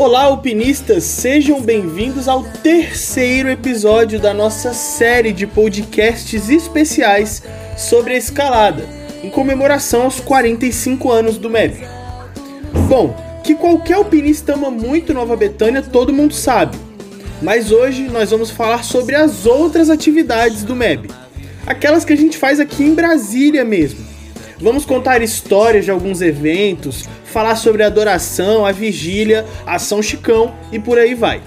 Olá, alpinistas! Sejam bem-vindos ao terceiro episódio da nossa série de podcasts especiais sobre a escalada, em comemoração aos 45 anos do MEB. Bom, que qualquer alpinista ama muito Nova Betânia, todo mundo sabe. Mas hoje nós vamos falar sobre as outras atividades do MEB, aquelas que a gente faz aqui em Brasília mesmo. Vamos contar histórias de alguns eventos, falar sobre a adoração, a vigília, a São Chicão e por aí vai.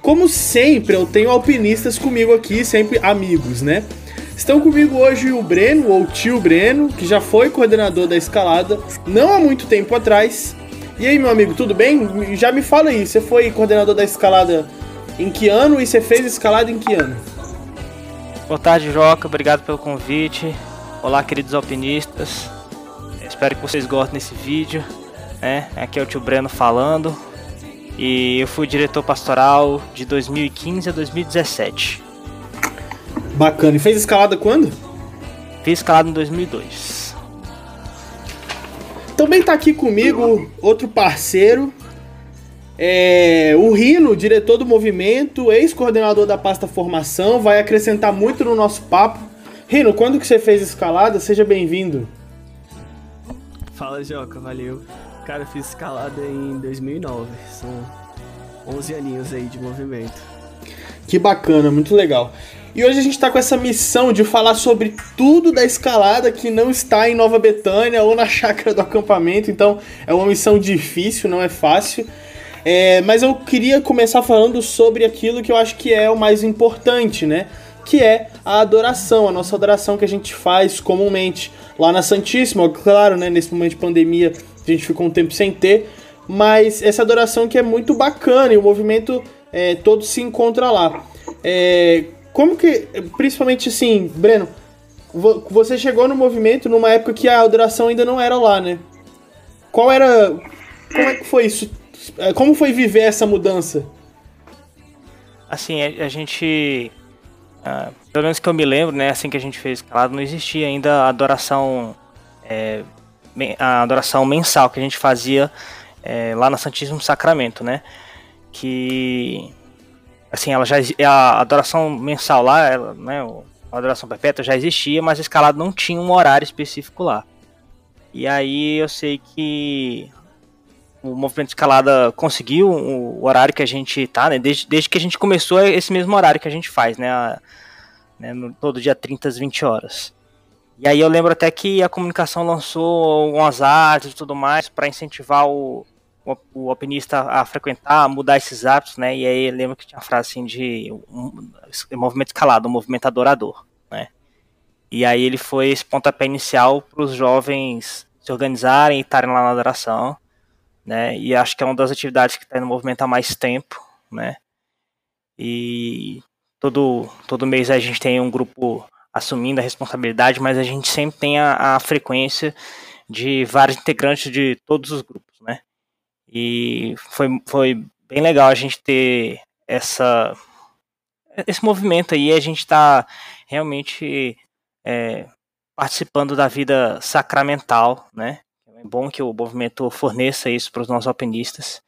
Como sempre, eu tenho alpinistas comigo aqui, sempre amigos, né? Estão comigo hoje o Breno, ou tio Breno, que já foi coordenador da escalada não há muito tempo atrás. E aí, meu amigo, tudo bem? Já me fala aí, você foi coordenador da escalada em que ano e você fez escalada em que ano? Boa tarde, Joca. Obrigado pelo convite. Olá, queridos alpinistas. Espero que vocês gostem desse vídeo. Né? Aqui é o tio Breno falando. E eu fui diretor pastoral de 2015 a 2017. Bacana. E fez escalada quando? Fiz escalada em 2002. Também tá aqui comigo outro parceiro, é, o Rino, diretor do movimento, ex-coordenador da pasta formação, vai acrescentar muito no nosso papo. Rino, quando que você fez escalada? Seja bem-vindo. Fala, Joca, valeu. Cara, eu fiz escalada em 2009. São 11 aninhos aí de movimento. Que bacana, muito legal. E hoje a gente está com essa missão de falar sobre tudo da escalada que não está em Nova Betânia ou na chácara do acampamento. Então é uma missão difícil, não é fácil. É, mas eu queria começar falando sobre aquilo que eu acho que é o mais importante, né? Que é a adoração, a nossa adoração que a gente faz comumente lá na Santíssima. Claro, né, nesse momento de pandemia a gente ficou um tempo sem ter, mas essa adoração que é muito bacana e o movimento é, todo se encontra lá. É, como que, principalmente assim, Breno, você chegou no movimento numa época que a adoração ainda não era lá, né? Qual era. Como é que foi isso? É, como foi viver essa mudança? Assim, a, a gente Uh, pelo menos que eu me lembro, né, assim que a gente fez escalada, não existia ainda a adoração, é, a adoração mensal que a gente fazia é, lá no Santíssimo Sacramento, né? Que assim, ela já a adoração mensal lá, ela, né, a adoração perpétua já existia, mas a escalada não tinha um horário específico lá. E aí eu sei que o movimento escalada conseguiu o horário que a gente tá, né? Desde, desde que a gente começou é esse mesmo horário que a gente faz, né? A, né no, todo dia 30 às 20 horas. E aí eu lembro até que a comunicação lançou algumas artes e tudo mais para incentivar o, o, o, alpinista a frequentar, a mudar esses hábitos, né? E aí eu lembro que tinha a frase assim de um, um movimento escalado, um movimento adorador, né? E aí ele foi esse pontapé inicial para os jovens se organizarem e estarem lá na adoração né? E acho que é uma das atividades que está no movimento há mais tempo, né? E todo, todo mês a gente tem um grupo assumindo a responsabilidade, mas a gente sempre tem a, a frequência de vários integrantes de todos os grupos, né? E foi, foi bem legal a gente ter essa esse movimento aí, a gente está realmente é, participando da vida sacramental, né? É bom que o movimento forneça isso para os nossos alpinistas.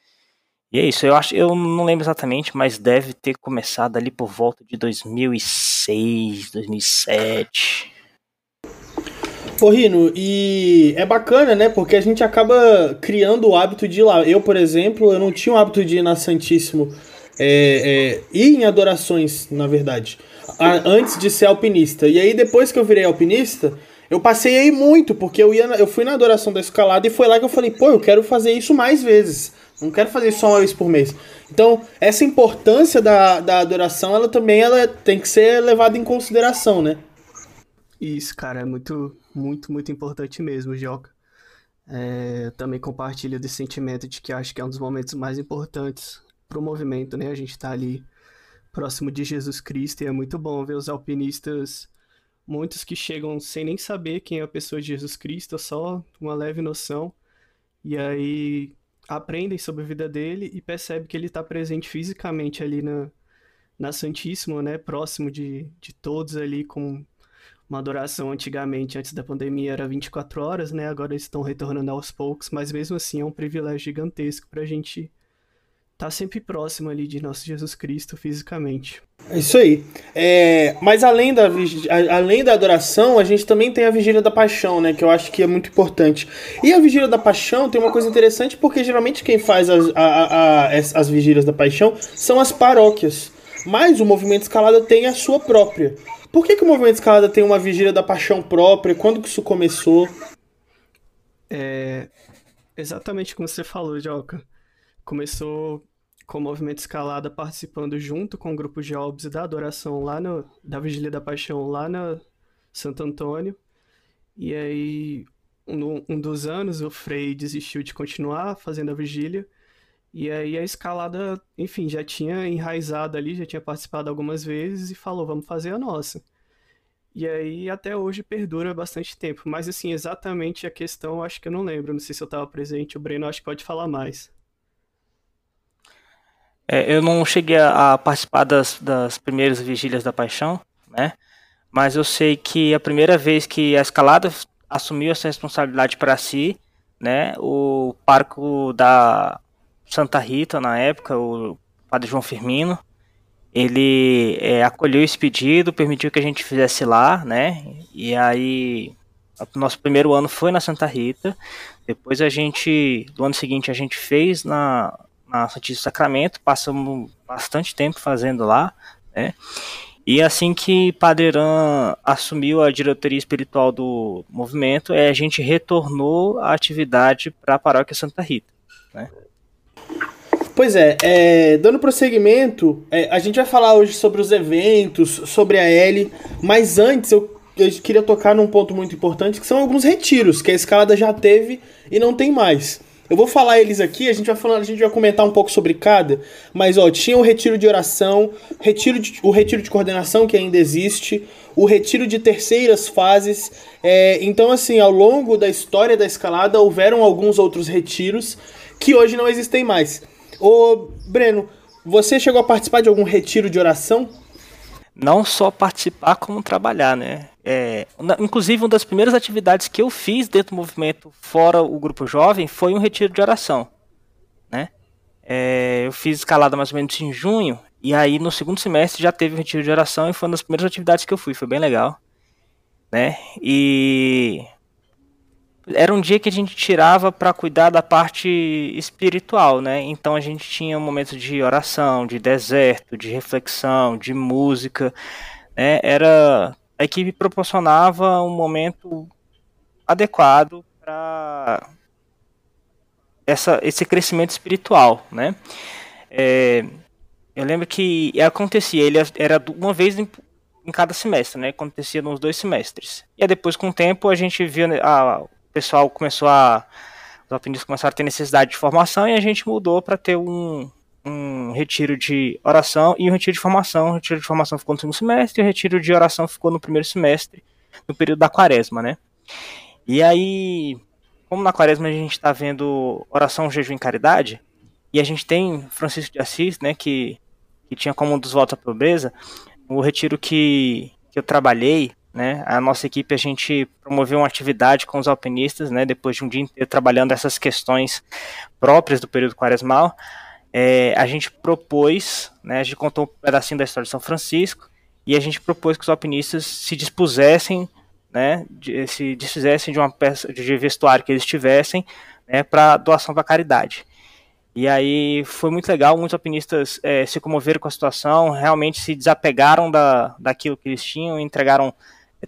E é isso, eu acho, eu não lembro exatamente, mas deve ter começado ali por volta de 2006, 2007. Ô Rino, e é bacana, né? Porque a gente acaba criando o hábito de ir lá. Eu, por exemplo, eu não tinha o hábito de ir na Santíssimo é, é, ir em adorações, na verdade, antes de ser alpinista. E aí, depois que eu virei alpinista, eu passei aí muito, porque eu, ia, eu fui na adoração da escalada e foi lá que eu falei, pô, eu quero fazer isso mais vezes. Não quero fazer só uma vez por mês. Então, essa importância da, da adoração, ela também ela tem que ser levada em consideração, né? Isso, cara, é muito, muito, muito importante mesmo, Joca. É, eu também compartilho desse sentimento de que acho que é um dos momentos mais importantes para o movimento, né? A gente está ali próximo de Jesus Cristo e é muito bom ver os alpinistas muitos que chegam sem nem saber quem é a pessoa de Jesus Cristo, só uma leve noção, e aí aprendem sobre a vida dele e percebem que ele está presente fisicamente ali na, na Santíssima, né, próximo de, de todos ali, com uma adoração antigamente, antes da pandemia, era 24 horas, né, agora eles estão retornando aos poucos, mas mesmo assim é um privilégio gigantesco para a gente tá sempre próximo ali de nosso Jesus Cristo fisicamente. É isso aí. É, mas além da, além da adoração, a gente também tem a Vigília da Paixão, né? Que eu acho que é muito importante. E a Vigília da Paixão tem uma coisa interessante, porque geralmente quem faz as, a, a, as, as Vigílias da Paixão são as paróquias. Mas o movimento escalada tem a sua própria. Por que, que o movimento escalada tem uma Vigília da Paixão própria? Quando que isso começou? É exatamente como você falou, Joca. Começou com o movimento escalada participando junto com o grupo de Albs da adoração lá no, da Vigília da Paixão lá na Santo Antônio. E aí, um, um dos anos, o Frei desistiu de continuar fazendo a vigília. E aí a escalada, enfim, já tinha enraizado ali, já tinha participado algumas vezes e falou, vamos fazer a nossa. E aí até hoje perdura bastante tempo. Mas assim, exatamente a questão, acho que eu não lembro. Não sei se eu estava presente, o Breno acho que pode falar mais. É, eu não cheguei a, participar das, das primeiras vigílias da paixão, né? Mas eu sei que a primeira vez que a escalada assumiu essa responsabilidade para si, né? O parco da Santa Rita na época, o padre João Firmino, ele é, acolheu esse pedido, permitiu que a gente fizesse lá, né? E aí, nosso primeiro ano foi na Santa Rita. Depois a gente, do ano seguinte, a gente fez na, na Santíssimo Sacramento, passamos bastante tempo fazendo lá, né? E assim que Padre Irã assumiu a diretoria espiritual do movimento, é, a gente retornou a atividade para a paróquia Santa Rita, né? Pois é, é, dando prosseguimento, é, a gente vai falar hoje sobre os eventos, sobre a L, mas antes eu, eu queria tocar num ponto muito importante, que são alguns retiros que a escalada já teve e não tem mais. Eu vou falar eles aqui, a gente vai falar, a gente vai comentar um pouco sobre cada, mas ó, tinha o retiro de oração, retiro de, o retiro de coordenação que ainda existe, o retiro de terceiras fases. É, então, assim, ao longo da história da escalada houveram alguns outros retiros que hoje não existem mais. Ô, Breno, você chegou a participar de algum retiro de oração? Não só participar, como trabalhar, né? É, inclusive, uma das primeiras atividades que eu fiz dentro do movimento, fora o grupo jovem, foi um retiro de oração. Né? É, eu fiz escalada mais ou menos em junho, e aí no segundo semestre já teve um retiro de oração, e foi uma das primeiras atividades que eu fui, foi bem legal. Né? E era um dia que a gente tirava para cuidar da parte espiritual, né? Então a gente tinha um momento de oração, de deserto, de reflexão, de música, né? Era a equipe proporcionava um momento adequado para essa, esse crescimento espiritual, né? É, eu lembro que acontecia, ele era uma vez em, em, cada semestre, né? Acontecia nos dois semestres. E aí depois, com o tempo, a gente viu, né, a, o pessoal começou a, os aprendiz começaram a ter necessidade de formação e a gente mudou para ter um, um retiro de oração e um retiro de formação. O retiro de formação ficou no segundo semestre e o retiro de oração ficou no primeiro semestre, no período da quaresma, né? E aí, como na quaresma a gente está vendo oração, jejum e caridade, e a gente tem Francisco de Assis, né, que, que tinha como um dos votos a pobreza, o retiro que, que eu trabalhei, né, a nossa equipe, a gente promoveu uma atividade com os alpinistas, né, depois de um dia inteiro trabalhando essas questões próprias do período quaresmal, é, a gente propôs, né, a gente contou um pedacinho da história de São Francisco, e a gente propôs que os alpinistas se dispusessem, né, de, se desfizessem de uma peça de vestuário que eles tivessem, né, para doação para caridade. E aí foi muito legal, muitos alpinistas é, se comoveram com a situação, realmente se desapegaram da, daquilo que eles tinham, entregaram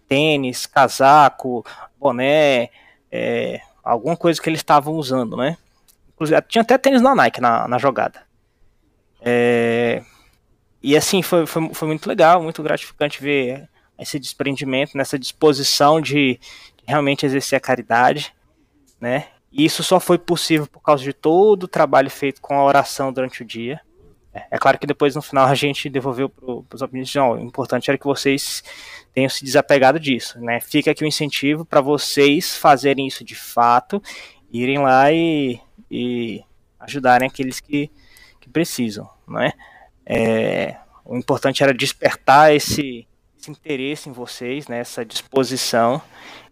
tênis, casaco, boné, é, alguma coisa que eles estavam usando, né? Inclusive, tinha até tênis na Nike na, na jogada. É, e assim, foi, foi, foi muito legal, muito gratificante ver esse desprendimento, nessa disposição de, realmente exercer a caridade, né? E isso só foi possível por causa de todo o trabalho feito com a oração durante o dia. É, é claro que depois no final a gente devolveu para os opiniões, não, o importante era que vocês tenham se desapegado disso, né? Fica aqui o incentivo para vocês fazerem isso de fato, irem lá e e ajudarem aqueles que, que precisam, não é? é? O importante era despertar esse, esse interesse em vocês, né, essa disposição,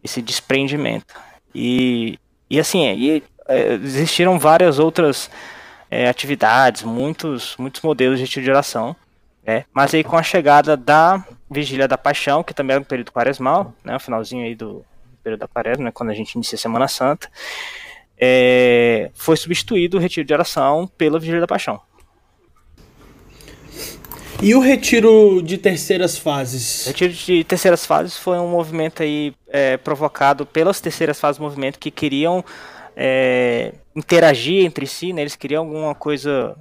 esse desprendimento. E, e assim, e, é, existiram várias outras é, atividades, muitos, muitos modelos de oração. Né? Mas aí com a chegada da Vigília da Paixão, que também era um período quaresmal, né? o finalzinho aí do período da quaresma, né? quando a gente inicia a Semana Santa, é, foi substituído o retiro de oração pela Vigília da Paixão. E o retiro de terceiras fases? O retiro de terceiras fases foi um movimento aí é, provocado pelas terceiras fases do movimento que queriam é, interagir entre si, né? Eles queriam alguma coisa,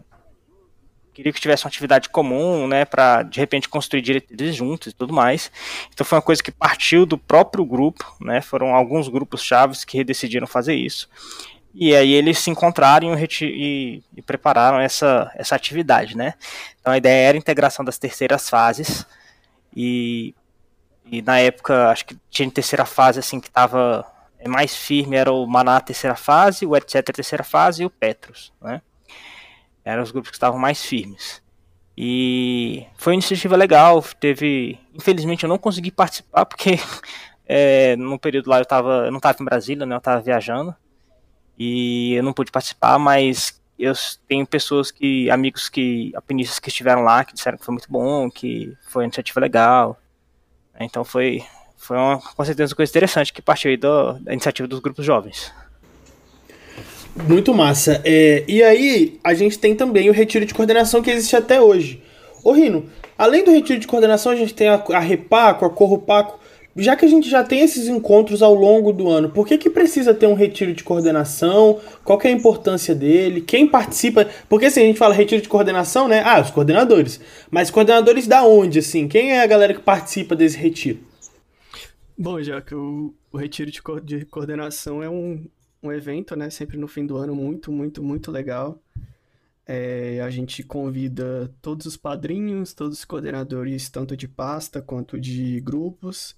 queriam que tivesse uma atividade comum, né? Para de repente construir diretrizes juntos e tudo mais. Então foi uma coisa que partiu do próprio grupo, né? Foram alguns grupos chaves que decidiram fazer isso. E aí eles se encontraram e, e, e, prepararam essa, essa atividade, né? Então a ideia era a integração das terceiras fases e, e na época acho que tinha terceira fase assim que estava mais firme era o Maná terceira fase, o etc terceira fase e o Petros, né? Eram os grupos que estavam mais firmes. E foi uma iniciativa legal, teve, infelizmente eu não consegui participar porque é, no período lá eu tava, eu não estava em Brasília, né? Eu estava viajando e eu não pude participar, mas eu tenho pessoas que, amigos que, alpinistas que estiveram lá, que disseram que foi muito bom, que foi uma iniciativa legal. Então foi, foi uma, com certeza uma coisa interessante que partiu aí do, da iniciativa dos grupos jovens. Muito massa. É, e aí, a gente tem também o retiro de coordenação que existe até hoje. Ô Rino, além do retiro de coordenação, a gente tem a, a Repaco, a Corrupaco já que a gente já tem esses encontros ao longo do ano, por que, que precisa ter um retiro de coordenação? Qual que é a importância dele? Quem participa? Porque assim, a gente fala retiro de coordenação, né? Ah, os coordenadores. Mas coordenadores da onde, assim? Quem é a galera que participa desse retiro? Bom, já que o, o retiro de, co de coordenação é um, um evento, né? Sempre no fim do ano, muito, muito, muito legal. É, a gente convida todos os padrinhos, todos os coordenadores, tanto de pasta quanto de grupos.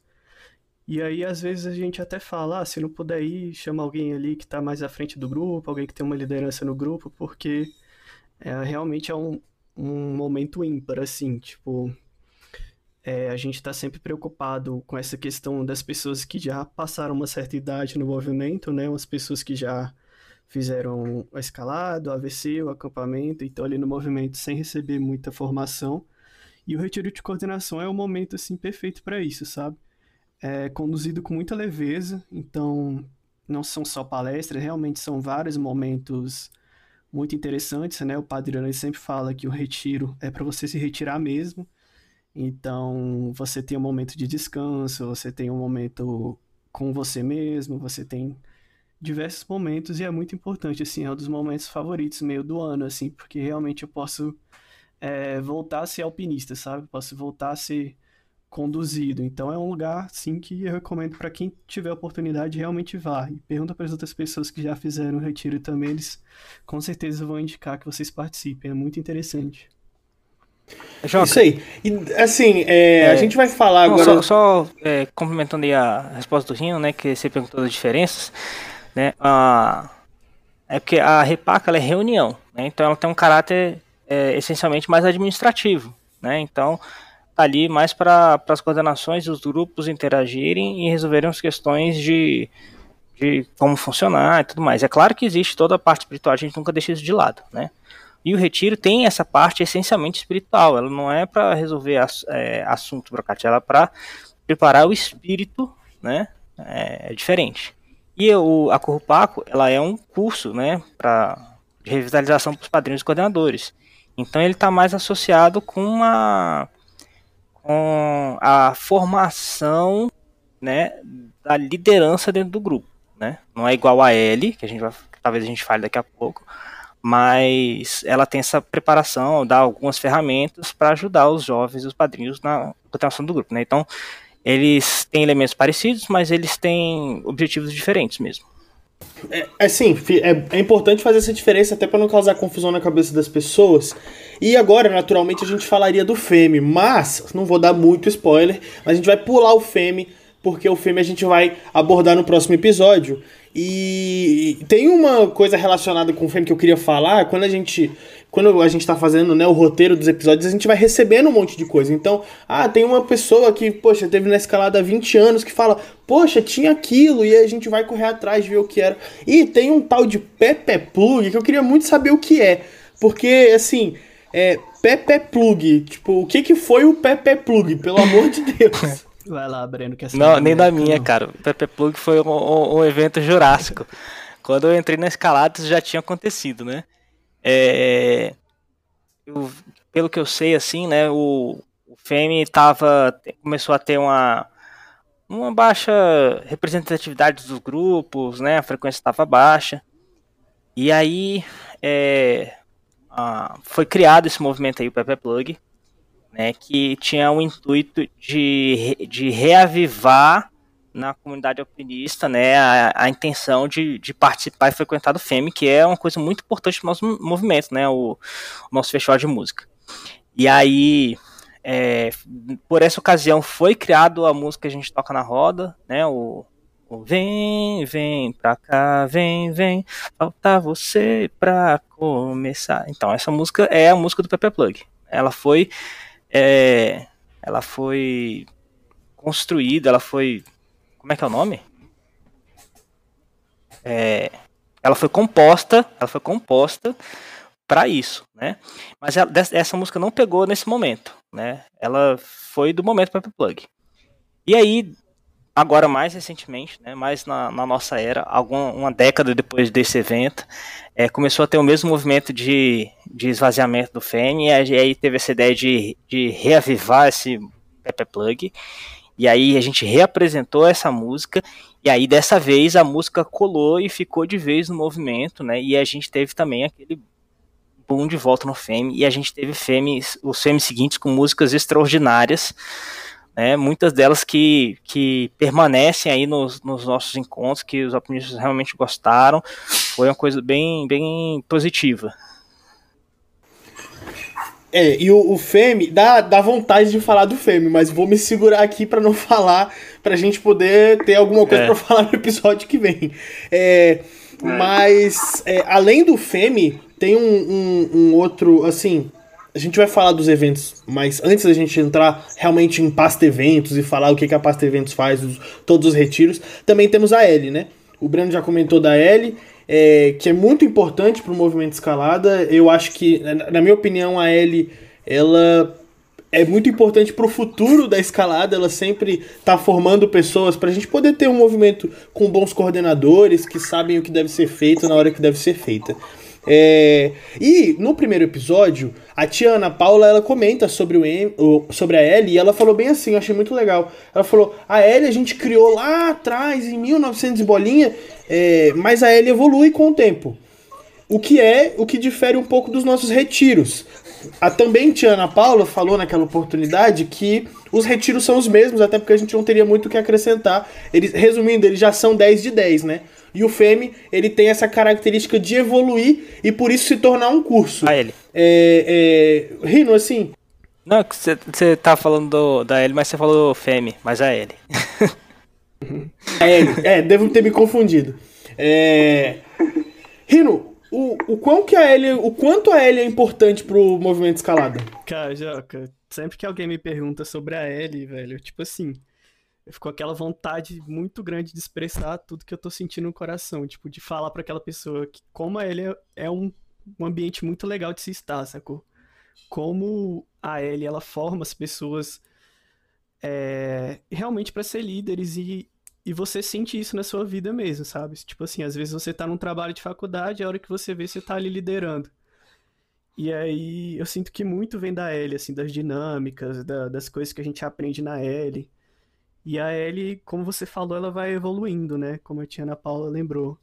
E aí, às vezes, a gente até fala, ah, se não puder ir, chama alguém ali que está mais à frente do grupo, alguém que tem uma liderança no grupo, porque é, realmente é um, um momento ímpar, assim, tipo, é, a gente está sempre preocupado com essa questão das pessoas que já passaram uma certa idade no movimento, né, umas pessoas que já fizeram a escalada, o AVC, o acampamento, então ali no movimento sem receber muita formação, e o retiro de coordenação é o momento, assim, perfeito para isso, sabe? é conduzido com muita leveza, então não são só palestras, realmente são vários momentos muito interessantes, né? O Padre Ana sempre fala que o retiro é para você se retirar mesmo. Então, você tem um momento de descanso, você tem um momento com você mesmo, você tem diversos momentos e é muito importante, assim, é um dos momentos favoritos meio do ano, assim, porque realmente eu posso é, voltar a ser alpinista, sabe? Posso voltar a ser conduzido. Então é um lugar, sim, que eu recomendo para quem tiver oportunidade realmente vá. E pergunta para as outras pessoas que já fizeram o retiro também, eles com certeza vão indicar que vocês participem. É muito interessante. Joca. Isso aí. E, assim, é, é, a gente vai falar não, agora. Só, só é, complementando aí a resposta do Rino, né? Que você perguntou das diferenças, né? A, é porque a repaca ela é reunião, né? Então ela tem um caráter é, essencialmente mais administrativo, né? Então Tá ali mais para as coordenações dos grupos interagirem e resolverem as questões de, de como funcionar e tudo mais. É claro que existe toda a parte espiritual, a gente nunca deixa isso de lado, né? E o retiro tem essa parte essencialmente espiritual, ela não é para resolver é, assunto burocrático, ela é para preparar o espírito, né? É, é diferente. E o, a Currupaco, ela é um curso, né, para revitalização para os padrinhos e coordenadores. Então ele está mais associado com uma com a formação né, da liderança dentro do grupo. Né? Não é igual a L, que a gente vai, talvez a gente fale daqui a pouco, mas ela tem essa preparação, dá algumas ferramentas para ajudar os jovens e os padrinhos na continuação do grupo. Né? Então, eles têm elementos parecidos, mas eles têm objetivos diferentes mesmo. É, assim, é, é importante fazer essa diferença até para não causar confusão na cabeça das pessoas. E agora, naturalmente, a gente falaria do Femi, mas não vou dar muito spoiler, mas a gente vai pular o Femi, porque o Femi a gente vai abordar no próximo episódio. E tem uma coisa relacionada com o Femi que eu queria falar, quando a gente quando a gente está fazendo né, o roteiro dos episódios, a gente vai recebendo um monte de coisa. Então, ah, tem uma pessoa que, poxa, teve na escalada há 20 anos que fala, poxa, tinha aquilo, e a gente vai correr atrás, ver o que era. E tem um tal de Pepe Plug que eu queria muito saber o que é. porque, assim, é, Pepe Plug, tipo, o que que foi o Pepe Plug, pelo amor de Deus? Vai lá, Breno, que essa Não, nem da minha, cara. O Pepe Plug foi um, um, um evento jurássico. Quando eu entrei na escalada, isso já tinha acontecido, né? É, eu, pelo que eu sei, assim, né, o, o Femi tava, começou a ter uma, uma baixa representatividade dos grupos, né, a frequência estava baixa. E aí é, a, foi criado esse movimento aí, o Pepe Plug, né, que tinha o intuito de, de reavivar na comunidade alpinista, né, a, a intenção de, de, participar e frequentar do FEM, que é uma coisa muito importante para o nosso movimento, né, o, o, nosso festival de música. E aí, é, por essa ocasião, foi criado a música que a gente toca na roda, né, o, o Vem, vem pra cá, vem, vem, falta você pra começar. Então, essa música é a música do Pepe Plug. Ela foi, é, ela foi construída, ela foi como é que é o nome? É, ela foi composta, ela foi composta para isso, né? Mas ela, essa música não pegou nesse momento, né? Ela foi do momento para Plug. E aí, agora mais recentemente, né? Mais na, na nossa era, alguma uma década depois desse evento, é, começou a ter o mesmo movimento de, de esvaziamento do FEN, e aí teve essa ideia de, de reavivar esse Pepe Plug. E aí a gente reapresentou essa música e aí dessa vez a música colou e ficou de vez no movimento, né? E a gente teve também aquele boom de volta no Feme e a gente teve os Feme seguintes com músicas extraordinárias, né? Muitas delas que, que permanecem aí nos, nos nossos encontros, que os alpinistas realmente gostaram. Foi uma coisa bem, bem positiva. É, e o, o Femi, dá, dá vontade de falar do Femi, mas vou me segurar aqui para não falar, pra gente poder ter alguma coisa é. para falar no episódio que vem. É, mas, é, além do Femi, tem um, um, um, outro, assim, a gente vai falar dos eventos, mas antes da gente entrar realmente em Pasta Eventos e falar o que, que a Pasta Eventos faz, os, todos os retiros, também temos a L, né? O Breno já comentou da L, é, que é muito importante para o movimento escalada. Eu acho que, na minha opinião, a L ela é muito importante para o futuro da escalada. Ela sempre está formando pessoas para a gente poder ter um movimento com bons coordenadores que sabem o que deve ser feito na hora que deve ser feita. É, e no primeiro episódio, a tia Ana Paula ela comenta sobre, o, sobre a Ellie e ela falou bem assim, eu achei muito legal. Ela falou: a Ellie a gente criou lá atrás, em 1900 bolinha, é, mas a Ellie evolui com o tempo. O que é o que difere um pouco dos nossos retiros. A também tia Ana Paula falou naquela oportunidade que os retiros são os mesmos, até porque a gente não teria muito o que acrescentar. Eles, resumindo, eles já são 10 de 10, né? E o FEME, ele tem essa característica de evoluir e por isso se tornar um curso. A ele. É, é, Rino, assim... Não, você tá falando do, da L, mas você falou FEME, mas a L. a L, é, devo ter me confundido. É... Rino, o, o, quão que a L, o quanto a L é importante pro movimento escalada? Cara, Joca, sempre que alguém me pergunta sobre a L, velho, tipo assim, ficou aquela vontade muito grande de expressar tudo que eu tô sentindo no coração, tipo, de falar para aquela pessoa que como a Ellie é um, um ambiente muito legal de se estar, sacou? Como a Ellie, ela forma as pessoas é, realmente para ser líderes e, e você sente isso na sua vida mesmo, sabe? Tipo assim, às vezes você tá num trabalho de faculdade, a hora que você vê, você tá ali liderando. E aí eu sinto que muito vem da Ellie, assim, das dinâmicas, da, das coisas que a gente aprende na Ellie. E a Ellie, como você falou, ela vai evoluindo, né? Como a tia Ana Paula lembrou.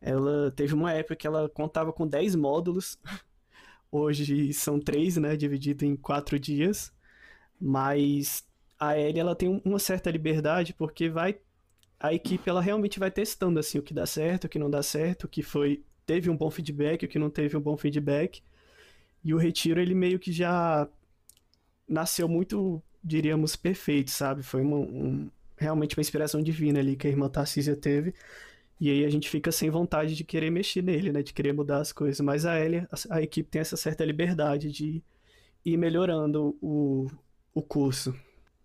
Ela teve uma época que ela contava com 10 módulos. Hoje são 3, né? Dividido em 4 dias. Mas a Ellie, ela tem uma certa liberdade porque vai a equipe ela realmente vai testando assim o que dá certo, o que não dá certo, o que foi teve um bom feedback, o que não teve um bom feedback. E o retiro ele meio que já nasceu muito diríamos, perfeito, sabe? Foi uma, um, realmente uma inspiração divina ali que a irmã Tarcísia teve. E aí a gente fica sem vontade de querer mexer nele, né? De querer mudar as coisas. Mas a Elia, a, a equipe tem essa certa liberdade de ir melhorando o, o curso.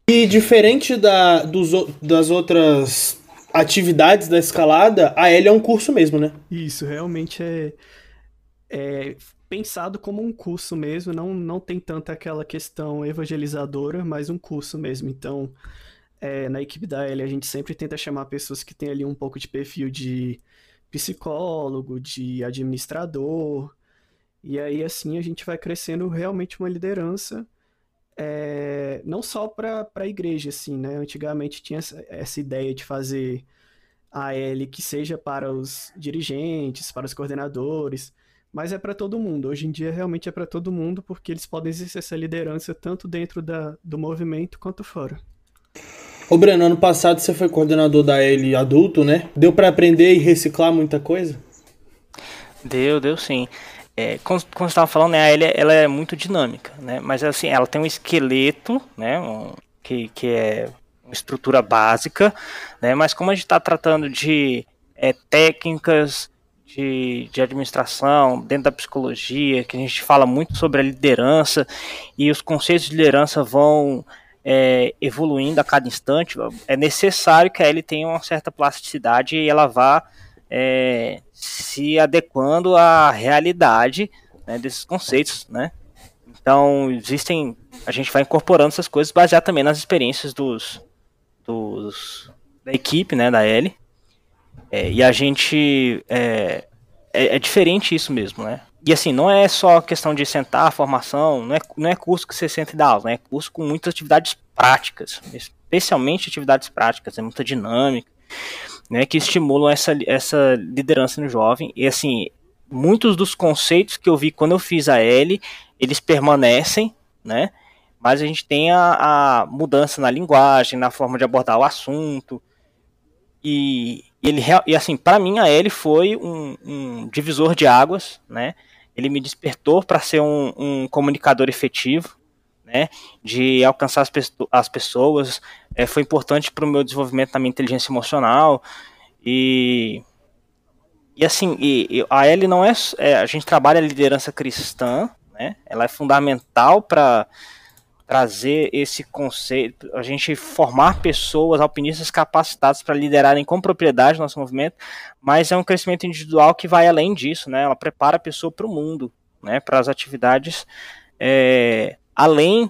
E diferente da, dos, das outras atividades da escalada, a Elia é um curso mesmo, né? Isso, realmente é, é pensado como um curso mesmo, não, não tem tanta aquela questão evangelizadora, mas um curso mesmo. Então, é, na equipe da L, a gente sempre tenta chamar pessoas que têm ali um pouco de perfil de psicólogo, de administrador, e aí assim a gente vai crescendo realmente uma liderança, é, não só para a igreja, assim, né? Antigamente tinha essa, essa ideia de fazer a L que seja para os dirigentes, para os coordenadores, mas é para todo mundo. Hoje em dia realmente é para todo mundo, porque eles podem exercer essa liderança tanto dentro da, do movimento quanto fora. Ô Breno, ano passado você foi coordenador da L adulto, né? Deu para aprender e reciclar muita coisa? Deu, deu sim. É, como, como você estava falando, né, a L ela é muito dinâmica, né? Mas assim, ela tem um esqueleto, né? Um, que, que é uma estrutura básica, né? Mas como a gente está tratando de é, técnicas de, de administração, dentro da psicologia, que a gente fala muito sobre a liderança e os conceitos de liderança vão é, evoluindo a cada instante, é necessário que a L tenha uma certa plasticidade e ela vá é, se adequando à realidade né, desses conceitos, né? Então existem, a gente vai incorporando essas coisas baseado também nas experiências dos, dos da equipe, né, da L. É, e a gente é, é, é, diferente isso mesmo, né? E assim, não é só questão de sentar, formação, não é, não é curso que você senta e dá aula, né? é curso com muitas atividades práticas, especialmente atividades práticas, é muita dinâmica, né? Que estimulam essa, essa liderança no jovem. E assim, muitos dos conceitos que eu vi quando eu fiz a L, eles permanecem, né? Mas a gente tem a, a mudança na linguagem, na forma de abordar o assunto, e, ele e assim, para mim a L foi um, um, divisor de águas, né? Ele me despertou para ser um, um, comunicador efetivo, né? De alcançar as, as pessoas. É, foi importante para o meu desenvolvimento da minha inteligência emocional e e assim, e, e a L não é, é, a gente trabalha a liderança cristã, né? Ela é fundamental para trazer esse conceito, a gente formar pessoas, alpinistas capacitados para liderarem com propriedade o nosso movimento, mas é um crescimento individual que vai além disso, né? Ela prepara a pessoa para o mundo, né? Para as atividades é, além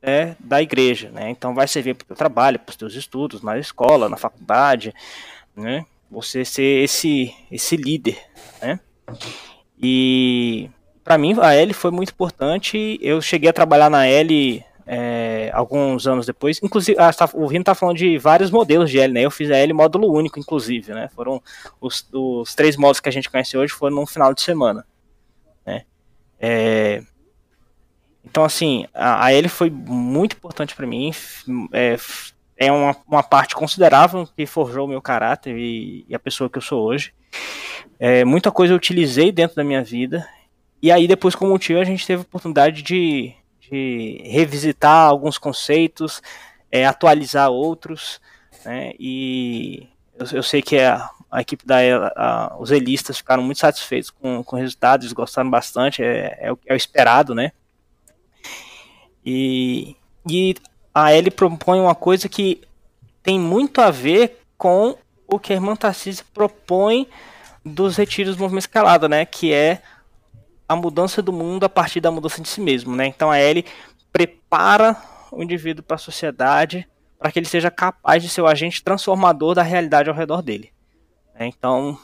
é, da igreja, né? Então vai servir para o teu trabalho, para os teus estudos, na escola, na faculdade, né? Você ser esse esse líder, né? E para mim a L foi muito importante. Eu cheguei a trabalhar na L é, alguns anos depois. Inclusive, ah, tá, o Rino tá falando de vários modelos de L, né? Eu fiz a L módulo único, inclusive, né? Foram os, os três módulos que a gente conhece hoje foram no final de semana, né? É, então, assim, a, a L foi muito importante para mim. É, é uma, uma parte considerável que forjou o meu caráter e, e a pessoa que eu sou hoje. É, muita coisa eu utilizei dentro da minha vida. E aí, depois, como tio, a gente teve a oportunidade de, de revisitar alguns conceitos, é, atualizar outros, né? E eu, eu sei que a, a equipe da a, os elistas ficaram muito satisfeitos com, com o resultado, eles gostaram bastante, é, é, o, é o esperado, né? E, e a L propõe uma coisa que tem muito a ver com o que a irmã Tarcísio propõe dos retiros do movimento escalada, né? Que é a mudança do mundo a partir da mudança de si mesmo, né? Então a Ellie prepara o indivíduo para a sociedade para que ele seja capaz de ser o agente transformador da realidade ao redor dele. Né? Então,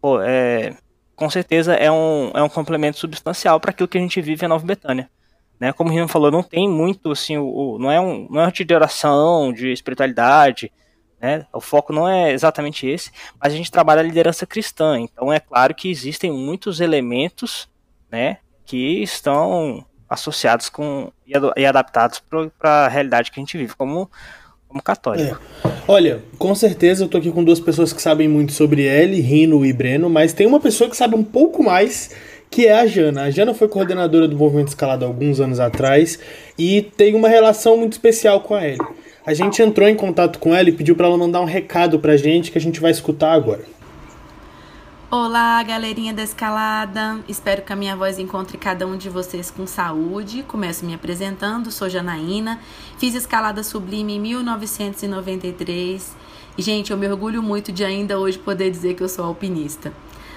pô, é, com certeza é um, é um complemento substancial para aquilo que a gente vive em Nova Betânia. Né? Como o Rino falou, não tem muito assim, o, o, não é um não é de oração, de espiritualidade, né? O foco não é exatamente esse, mas a gente trabalha a liderança cristã. Então é claro que existem muitos elementos né, que estão associados com e adaptados para a realidade que a gente vive como, como católico. É. Olha, com certeza eu tô aqui com duas pessoas que sabem muito sobre ele, Rino e Breno, mas tem uma pessoa que sabe um pouco mais, que é a Jana. A Jana foi coordenadora do Movimento Escalado alguns anos atrás e tem uma relação muito especial com a Ellie. A gente entrou em contato com ela e pediu para ela mandar um recado pra gente que a gente vai escutar agora. Olá, galerinha da escalada. Espero que a minha voz encontre cada um de vocês com saúde. Começo me apresentando, sou Janaína. Fiz escalada sublime em 1993. E, gente, eu me orgulho muito de ainda hoje poder dizer que eu sou alpinista.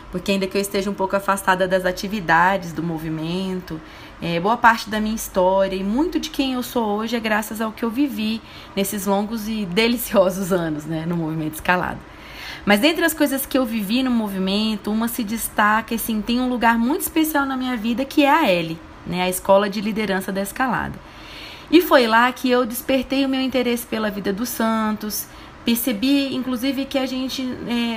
porque ainda que eu esteja um pouco afastada das atividades do movimento, é, boa parte da minha história e muito de quem eu sou hoje é graças ao que eu vivi nesses longos e deliciosos anos né, no movimento escalado. Mas dentre as coisas que eu vivi no movimento, uma se destaca, assim, tem um lugar muito especial na minha vida que é a L, né, a Escola de Liderança da Escalada. E foi lá que eu despertei o meu interesse pela vida dos santos, percebi, inclusive, que a gente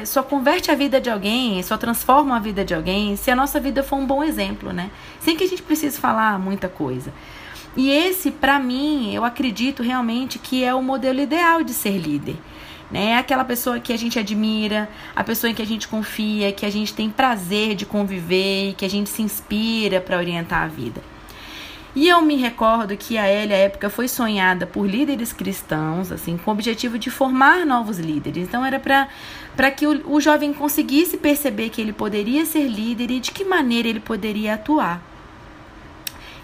é, só converte a vida de alguém, só transforma a vida de alguém se a nossa vida for um bom exemplo, né? Sem que a gente precise falar muita coisa. E esse, para mim, eu acredito realmente que é o modelo ideal de ser líder né? É aquela pessoa que a gente admira, a pessoa em que a gente confia, que a gente tem prazer de conviver que a gente se inspira para orientar a vida. E eu me recordo que a Elia, à época, foi sonhada por líderes cristãos, assim, com o objetivo de formar novos líderes. Então, era para que o, o jovem conseguisse perceber que ele poderia ser líder e de que maneira ele poderia atuar.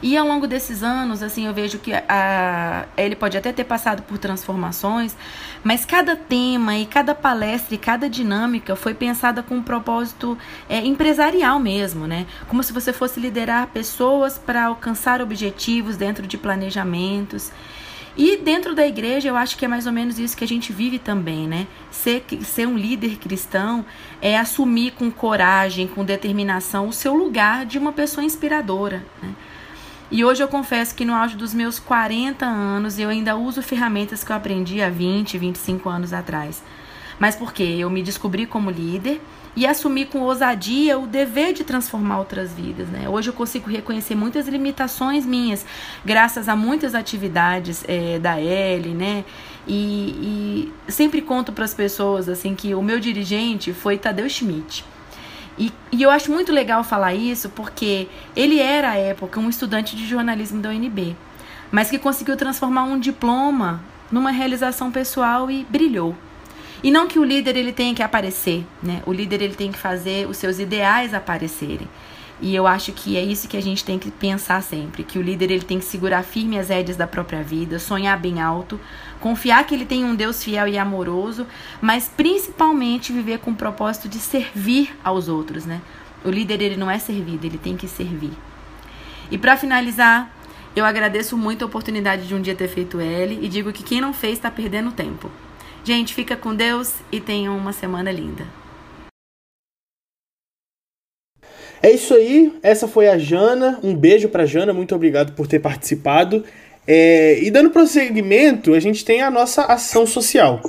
E ao longo desses anos, assim, eu vejo que a, ele pode até ter passado por transformações, mas cada tema e cada palestra e cada dinâmica foi pensada com um propósito é, empresarial mesmo, né? Como se você fosse liderar pessoas para alcançar objetivos dentro de planejamentos. E dentro da igreja, eu acho que é mais ou menos isso que a gente vive também, né? Ser, ser um líder cristão é assumir com coragem, com determinação, o seu lugar de uma pessoa inspiradora, né? E hoje eu confesso que no auge dos meus 40 anos eu ainda uso ferramentas que eu aprendi há 20, 25 anos atrás. Mas porque eu me descobri como líder e assumi com ousadia o dever de transformar outras vidas. Né? Hoje eu consigo reconhecer muitas limitações minhas, graças a muitas atividades é, da L, né? E, e sempre conto para as pessoas assim que o meu dirigente foi Tadeu Schmidt. E, e, eu acho muito legal falar isso porque ele era, à época, um estudante de jornalismo da UNB, mas que conseguiu transformar um diploma numa realização pessoal e brilhou. E não que o líder ele tenha que aparecer, né? O líder ele tem que fazer os seus ideais aparecerem. E eu acho que é isso que a gente tem que pensar sempre, que o líder ele tem que segurar firme as rédeas da própria vida, sonhar bem alto, confiar que ele tem um Deus fiel e amoroso, mas principalmente viver com o propósito de servir aos outros, né? O líder ele não é servido, ele tem que servir. E para finalizar, eu agradeço muito a oportunidade de um dia ter feito L e digo que quem não fez está perdendo tempo. Gente, fica com Deus e tenham uma semana linda. É isso aí, essa foi a Jana. Um beijo pra Jana, muito obrigado por ter participado. É, e dando prosseguimento, a gente tem a nossa ação social.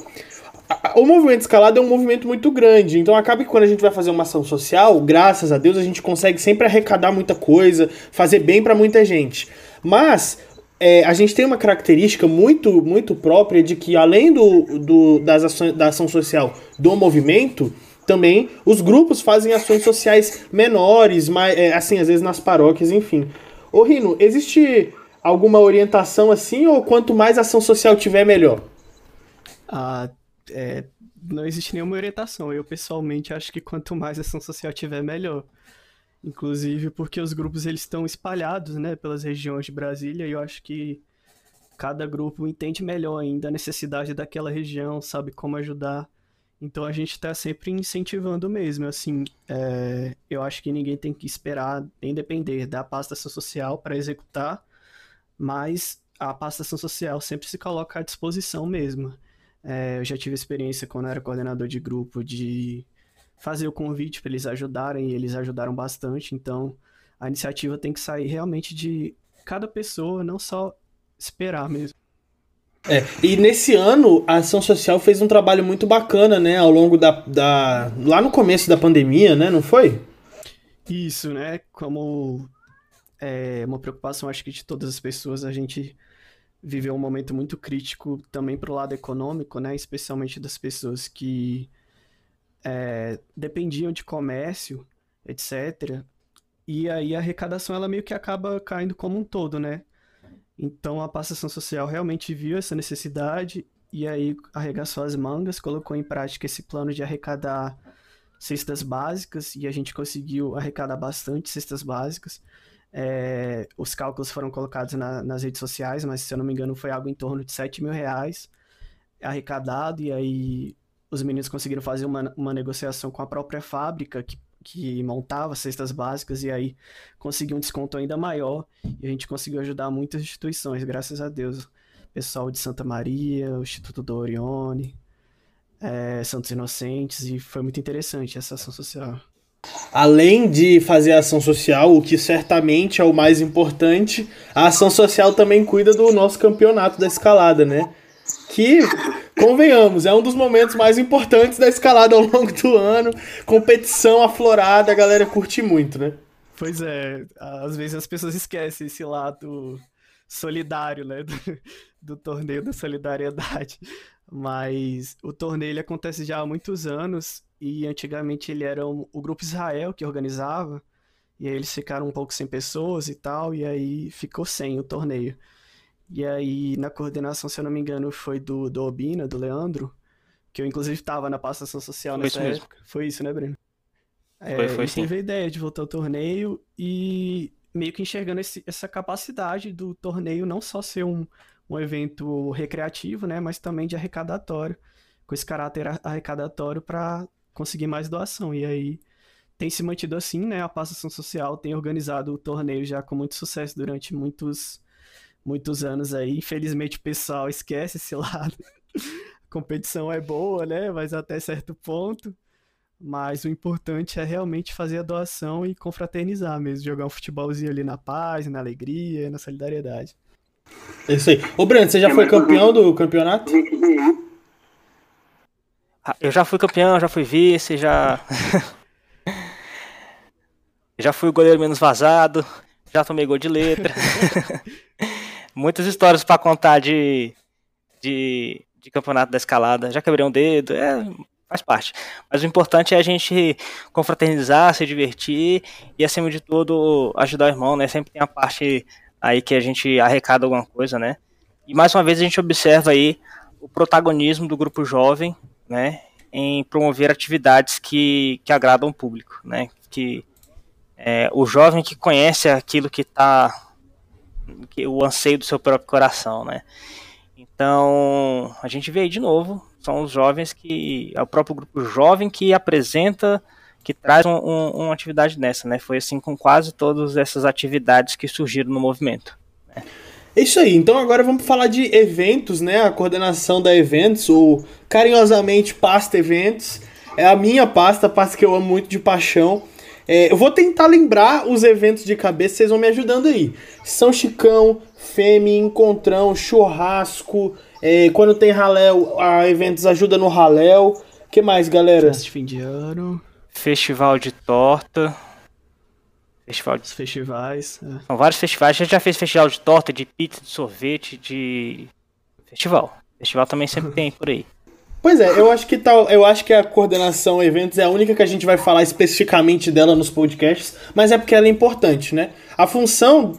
O movimento escalado é um movimento muito grande, então acaba que quando a gente vai fazer uma ação social, graças a Deus, a gente consegue sempre arrecadar muita coisa, fazer bem para muita gente. Mas é, a gente tem uma característica muito, muito própria de que, além do, do, das ações, da ação social do movimento, também os grupos fazem ações sociais menores, mais, é, assim, às vezes nas paróquias, enfim. Ô Rino, existe alguma orientação assim, ou quanto mais ação social tiver, melhor? Ah, é, não existe nenhuma orientação. Eu, pessoalmente, acho que quanto mais ação social tiver, melhor. Inclusive porque os grupos eles estão espalhados né, pelas regiões de Brasília e eu acho que cada grupo entende melhor ainda a necessidade daquela região, sabe como ajudar. Então a gente está sempre incentivando mesmo. Assim, é, eu acho que ninguém tem que esperar nem depender da pasta social para executar, mas a pasta social sempre se coloca à disposição mesmo. É, eu já tive experiência quando era coordenador de grupo de fazer o convite para eles ajudarem e eles ajudaram bastante. Então a iniciativa tem que sair realmente de cada pessoa, não só esperar mesmo. É, e nesse ano a ação social fez um trabalho muito bacana, né? Ao longo da, da. lá no começo da pandemia, né? Não foi? Isso, né? Como é uma preocupação, acho que de todas as pessoas, a gente viveu um momento muito crítico também para o lado econômico, né? Especialmente das pessoas que é, dependiam de comércio, etc. E aí a arrecadação ela meio que acaba caindo como um todo, né? Então a passação social realmente viu essa necessidade e aí arregaçou as mangas, colocou em prática esse plano de arrecadar cestas básicas e a gente conseguiu arrecadar bastante cestas básicas. É, os cálculos foram colocados na, nas redes sociais, mas se eu não me engano foi algo em torno de 7 mil reais arrecadado e aí os meninos conseguiram fazer uma, uma negociação com a própria fábrica que que montava cestas básicas e aí conseguiu um desconto ainda maior e a gente conseguiu ajudar muitas instituições, graças a Deus. Pessoal de Santa Maria, o Instituto do Orione, é, Santos Inocentes e foi muito interessante essa ação social. Além de fazer ação social, o que certamente é o mais importante, a ação social também cuida do nosso campeonato da escalada, né? Que, convenhamos, é um dos momentos mais importantes da escalada ao longo do ano. Competição aflorada, a galera curte muito, né? Pois é, às vezes as pessoas esquecem esse lado solidário, né? Do, torneio da solidariedade. Mas o torneio ele acontece já há muitos anos e antigamente ele era um, o Grupo Israel que organizava, e aí eles ficaram um pouco sem pessoas e tal, e aí ficou sem o torneio. E aí na coordenação, se eu não me engano, foi do, do Obina, do Leandro, que eu inclusive estava na passação social foi nessa época. Mesmo. Foi isso, né, Breno? É, foi, foi sim. teve a ideia de voltar ao torneio e meio que enxergando esse, essa capacidade do torneio não só ser um, um evento recreativo, né, mas também de arrecadatório, com esse caráter arrecadatório para conseguir mais doação. E aí tem se mantido assim, né? A Passação Social tem organizado o torneio já com muito sucesso durante muitos, muitos anos aí. Infelizmente o pessoal esquece esse lado. A competição é boa, né? Mas até certo ponto. Mas o importante é realmente fazer a doação e confraternizar mesmo, jogar um futebolzinho ali na paz, na alegria, na solidariedade. É isso aí. Ô Breno, você já foi campeão do campeonato? Ah, eu já fui campeão, já fui vice, já. já fui o goleiro menos vazado, já tomei gol de letra. Muitas histórias para contar de, de, de, campeonato da escalada. Já quebrei um dedo, é, faz parte. Mas o importante é a gente confraternizar, se divertir e, acima de tudo, ajudar o irmão, né? Sempre tem a parte aí que a gente arrecada alguma coisa, né? E mais uma vez a gente observa aí o protagonismo do grupo jovem né, em promover atividades que, que agradam o público, né, que é, o jovem que conhece aquilo que está, que, o anseio do seu próprio coração, né. Então, a gente vê aí de novo, são os jovens que, é o próprio grupo jovem que apresenta, que traz um, um, uma atividade dessa, né, foi assim com quase todas essas atividades que surgiram no movimento. Né. É isso aí, então agora vamos falar de eventos, né? A coordenação da eventos, ou carinhosamente pasta eventos. É a minha pasta, a pasta que eu amo muito de paixão. É, eu vou tentar lembrar os eventos de cabeça, vocês vão me ajudando aí. São Chicão, Femi, Encontrão, Churrasco. É, quando tem raléu, a eventos ajuda no raléu. que mais, galera? Festa de fim de ano. Festival de torta. Festival de... festivais. É. São vários festivais. A gente já fez festival de torta, de pizza, de sorvete, de. Festival. Festival também sempre tem por aí. Pois é, eu acho que tal, eu acho que a coordenação eventos é a única que a gente vai falar especificamente dela nos podcasts, mas é porque ela é importante, né? A função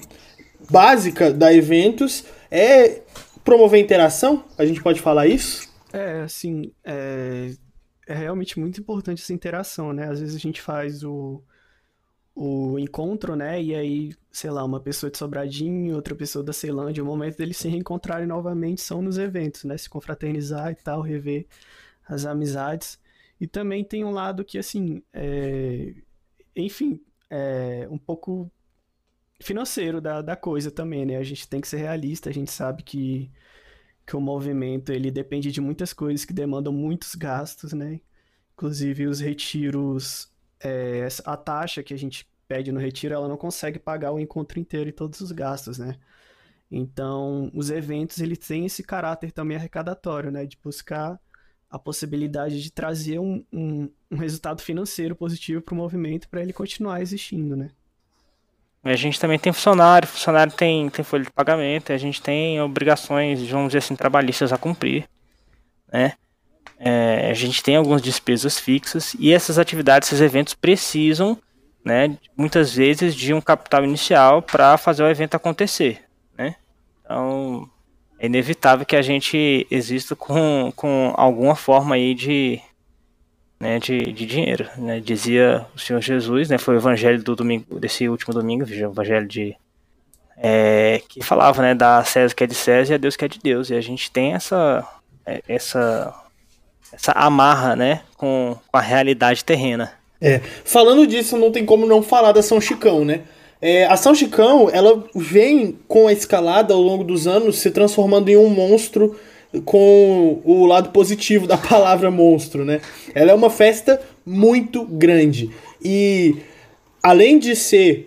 básica da eventos é promover interação, a gente pode falar isso? É, assim, é, é realmente muito importante essa interação, né? Às vezes a gente faz o, o encontro, né? E aí, sei lá, uma pessoa de Sobradinho, outra pessoa da Ceilândia, o momento deles se reencontrarem novamente são nos eventos, né? Se confraternizar e tal, rever as amizades. E também tem um lado que, assim, é... enfim, é um pouco financeiro da, da coisa também, né? A gente tem que ser realista, a gente sabe que, que o movimento, ele depende de muitas coisas que demandam muitos gastos, né? Inclusive os retiros é, a taxa que a gente pede no retiro, ela não consegue pagar o encontro inteiro e todos os gastos, né? Então, os eventos, eles têm esse caráter também arrecadatório, né? De buscar a possibilidade de trazer um, um, um resultado financeiro positivo para o movimento para ele continuar existindo, né? A gente também tem funcionário, funcionário tem, tem folha de pagamento, a gente tem obrigações, vamos dizer assim, trabalhistas a cumprir, né? é, a gente tem algumas despesas fixas e essas atividades, esses eventos precisam, né, muitas vezes de um capital inicial para fazer o evento acontecer, né? Então é inevitável que a gente exista com, com alguma forma aí de, né, de, de dinheiro, né? Dizia o Senhor Jesus, né? Foi o evangelho do domingo, desse último domingo, o evangelho de é, que falava, né, da César que é de César e a Deus que é de Deus. E a gente tem essa é, essa essa amarra, né, com, com a realidade terrena. É, falando disso, não tem como não falar da São Chicão, né? É, a São Chicão, ela vem com a escalada ao longo dos anos se transformando em um monstro com o lado positivo da palavra monstro, né? Ela é uma festa muito grande. E além de ser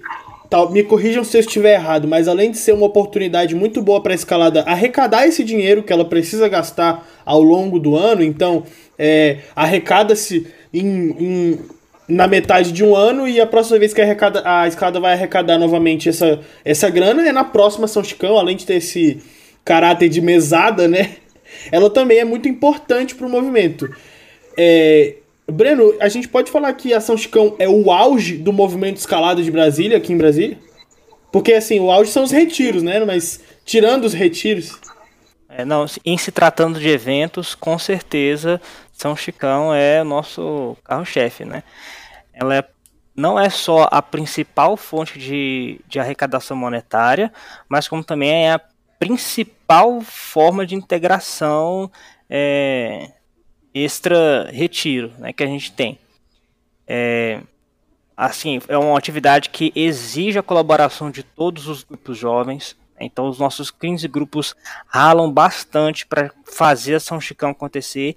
tal, me corrijam se eu estiver errado, mas além de ser uma oportunidade muito boa para a escalada arrecadar esse dinheiro que ela precisa gastar ao longo do ano, então é, arrecada-se em, em, na metade de um ano e a próxima vez que arrecada, a escalada vai arrecadar novamente essa, essa grana é na próxima São Chicão, além de ter esse caráter de mesada, né? Ela também é muito importante para o movimento. É, Breno, a gente pode falar que a São Chicão é o auge do movimento escalado de Brasília, aqui em Brasília? Porque, assim, o auge são os retiros, né? Mas tirando os retiros... É, não, em se tratando de eventos, com certeza São Chicão é o nosso carro-chefe, né? Ela é, não é só a principal fonte de, de arrecadação monetária, mas como também é a principal forma de integração é, extra retiro né, que a gente tem. É, assim, é uma atividade que exige a colaboração de todos os grupos jovens. Né, então, os nossos 15 grupos ralam bastante para fazer a São Chicão acontecer,